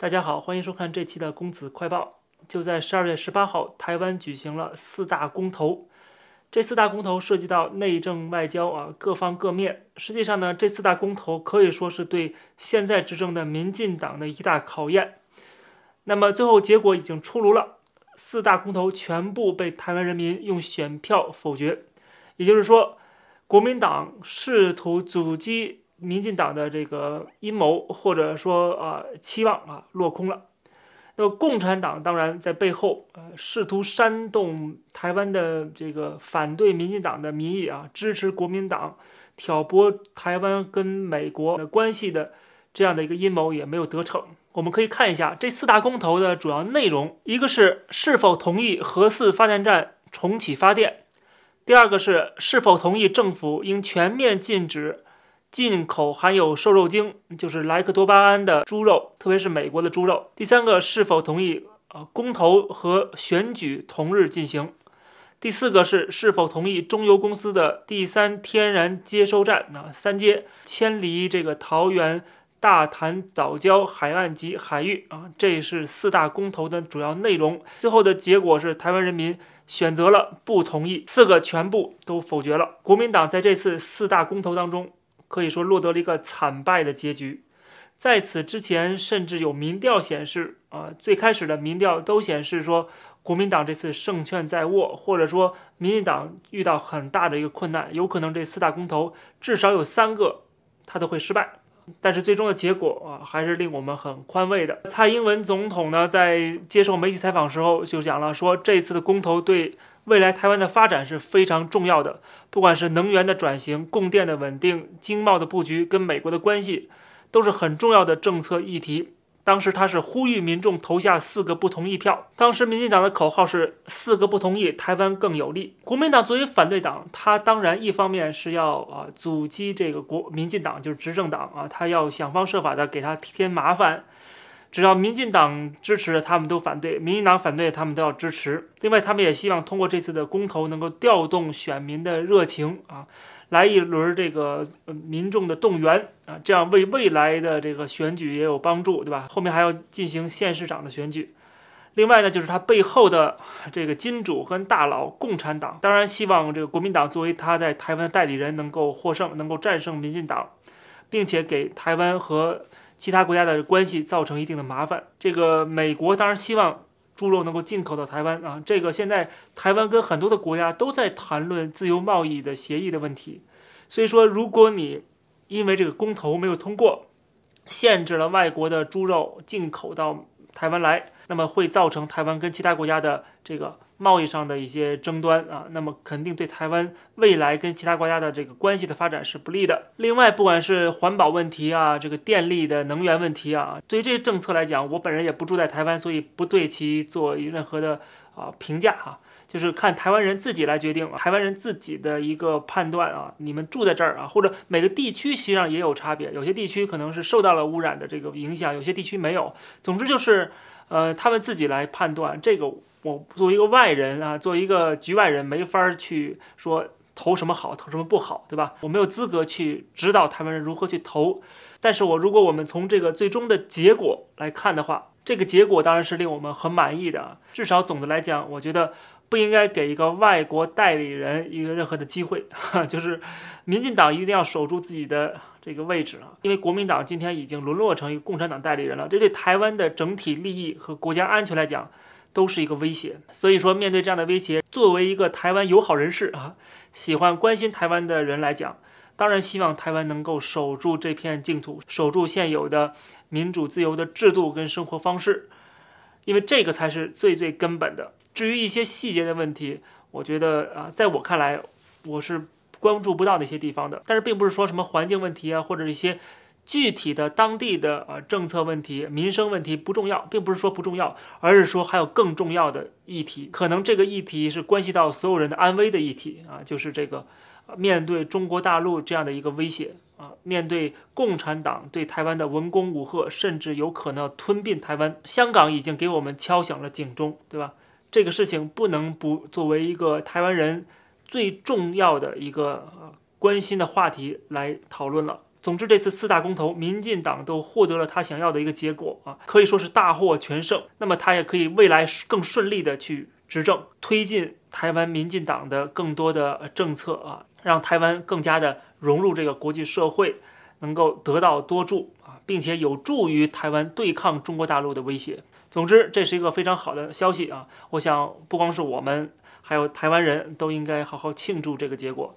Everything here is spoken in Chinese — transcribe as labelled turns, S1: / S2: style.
S1: 大家好，欢迎收看这期的公子快报。就在十二月十八号，台湾举行了四大公投。这四大公投涉及到内政外交啊，各方各面。实际上呢，这四大公投可以说是对现在执政的民进党的一大考验。那么最后结果已经出炉了，四大公投全部被台湾人民用选票否决。也就是说，国民党试图阻击。民进党的这个阴谋或者说啊期望啊落空了，那么共产党当然在背后呃试图煽动台湾的这个反对民进党的民意啊，支持国民党，挑拨台湾跟美国的关系的这样的一个阴谋也没有得逞。我们可以看一下这四大公投的主要内容，一个是是否同意核四发电站重启发电，第二个是是否同意政府应全面禁止。进口含有瘦肉精，就是莱克多巴胺的猪肉，特别是美国的猪肉。第三个，是否同意呃公投和选举同日进行？第四个是是否同意中油公司的第三天然接收站啊三接迁离这个桃园大潭早礁海岸及海域啊？这是四大公投的主要内容。最后的结果是台湾人民选择了不同意，四个全部都否决了。国民党在这次四大公投当中。可以说落得了一个惨败的结局。在此之前，甚至有民调显示，啊，最开始的民调都显示说，国民党这次胜券在握，或者说民进党遇到很大的一个困难，有可能这四大公投至少有三个他都会失败。但是最终的结果啊，还是令我们很宽慰的。蔡英文总统呢，在接受媒体采访时候就讲了，说这次的公投对。未来台湾的发展是非常重要的，不管是能源的转型、供电的稳定、经贸的布局，跟美国的关系，都是很重要的政策议题。当时他是呼吁民众投下四个不同意票。当时民进党的口号是“四个不同意，台湾更有利”。国民党作为反对党，他当然一方面是要啊阻击这个国民进党，就是执政党啊，他要想方设法的给他添麻烦。只要民进党支持，他们都反对；民进党反对，他们都要支持。另外，他们也希望通过这次的公投，能够调动选民的热情啊，来一轮这个民众的动员啊，这样为未来的这个选举也有帮助，对吧？后面还要进行县市长的选举。另外呢，就是他背后的这个金主跟大佬共产党，当然希望这个国民党作为他在台湾的代理人能够获胜，能够战胜民进党，并且给台湾和。其他国家的关系造成一定的麻烦。这个美国当然希望猪肉能够进口到台湾啊。这个现在台湾跟很多的国家都在谈论自由贸易的协议的问题。所以说，如果你因为这个公投没有通过，限制了外国的猪肉进口到台湾来，那么会造成台湾跟其他国家的这个。贸易上的一些争端啊，那么肯定对台湾未来跟其他国家的这个关系的发展是不利的。另外，不管是环保问题啊，这个电力的能源问题啊，对于这些政策来讲，我本人也不住在台湾，所以不对其做任何的啊评价哈，就是看台湾人自己来决定，台湾人自己的一个判断啊。你们住在这儿啊，或者每个地区实际上也有差别，有些地区可能是受到了污染的这个影响，有些地区没有。总之就是，呃，他们自己来判断这个。我作为一个外人啊，作为一个局外人，没法去说投什么好，投什么不好，对吧？我没有资格去指导台湾人如何去投。但是我如果我们从这个最终的结果来看的话，这个结果当然是令我们很满意的。至少总的来讲，我觉得不应该给一个外国代理人一个任何的机会。就是民进党一定要守住自己的这个位置啊，因为国民党今天已经沦落成一个共产党代理人了，这对台湾的整体利益和国家安全来讲。都是一个威胁，所以说面对这样的威胁，作为一个台湾友好人士啊，喜欢关心台湾的人来讲，当然希望台湾能够守住这片净土，守住现有的民主自由的制度跟生活方式，因为这个才是最最根本的。至于一些细节的问题，我觉得啊，在我看来，我是关注不到那些地方的。但是并不是说什么环境问题啊，或者一些。具体的当地的呃政策问题、民生问题不重要，并不是说不重要，而是说还有更重要的议题。可能这个议题是关系到所有人的安危的议题啊，就是这个面对中国大陆这样的一个威胁啊，面对共产党对台湾的文攻武赫，甚至有可能吞并台湾。香港已经给我们敲响了警钟，对吧？这个事情不能不作为一个台湾人最重要的一个关心的话题来讨论了。总之，这次四大公投，民进党都获得了他想要的一个结果啊，可以说是大获全胜。那么他也可以未来更顺利的去执政，推进台湾民进党的更多的政策啊，让台湾更加的融入这个国际社会，能够得到多助啊，并且有助于台湾对抗中国大陆的威胁。总之，这是一个非常好的消息啊！我想，不光是我们，还有台湾人都应该好好庆祝这个结果。